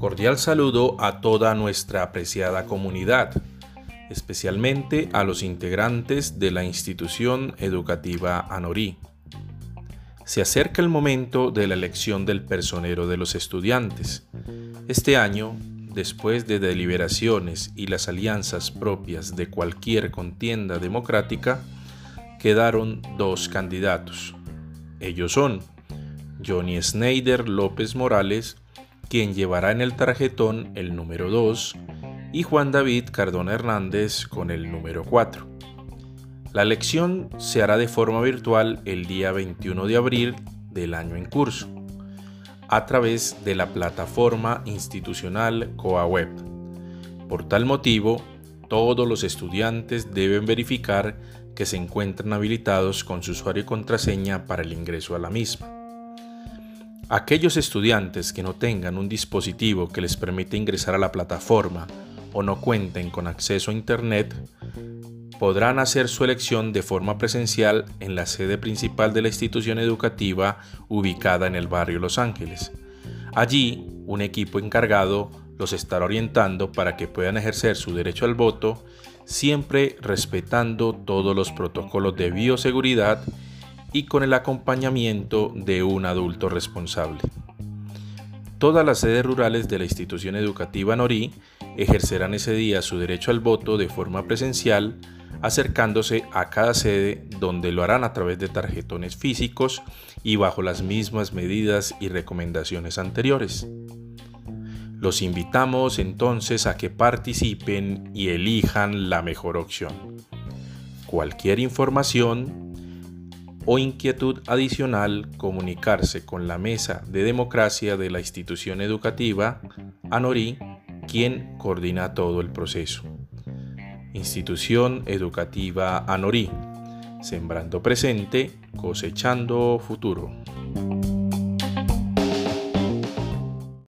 Cordial saludo a toda nuestra apreciada comunidad, especialmente a los integrantes de la institución educativa Anorí. Se acerca el momento de la elección del personero de los estudiantes. Este año, después de deliberaciones y las alianzas propias de cualquier contienda democrática, quedaron dos candidatos. Ellos son Johnny Snyder López Morales, quien llevará en el tarjetón el número 2, y Juan David Cardona Hernández con el número 4. La elección se hará de forma virtual el día 21 de abril del año en curso, a través de la plataforma institucional CoaWeb. Por tal motivo, todos los estudiantes deben verificar que se encuentran habilitados con su usuario y contraseña para el ingreso a la misma. Aquellos estudiantes que no tengan un dispositivo que les permita ingresar a la plataforma o no cuenten con acceso a Internet, podrán hacer su elección de forma presencial en la sede principal de la institución educativa ubicada en el barrio Los Ángeles. Allí, un equipo encargado los estará orientando para que puedan ejercer su derecho al voto, siempre respetando todos los protocolos de bioseguridad y con el acompañamiento de un adulto responsable. Todas las sedes rurales de la institución educativa Norí ejercerán ese día su derecho al voto de forma presencial, acercándose a cada sede donde lo harán a través de tarjetones físicos y bajo las mismas medidas y recomendaciones anteriores. Los invitamos entonces a que participen y elijan la mejor opción. Cualquier información o inquietud adicional comunicarse con la Mesa de Democracia de la institución educativa ANORI, quien coordina todo el proceso. Institución Educativa ANORI, sembrando presente, cosechando futuro.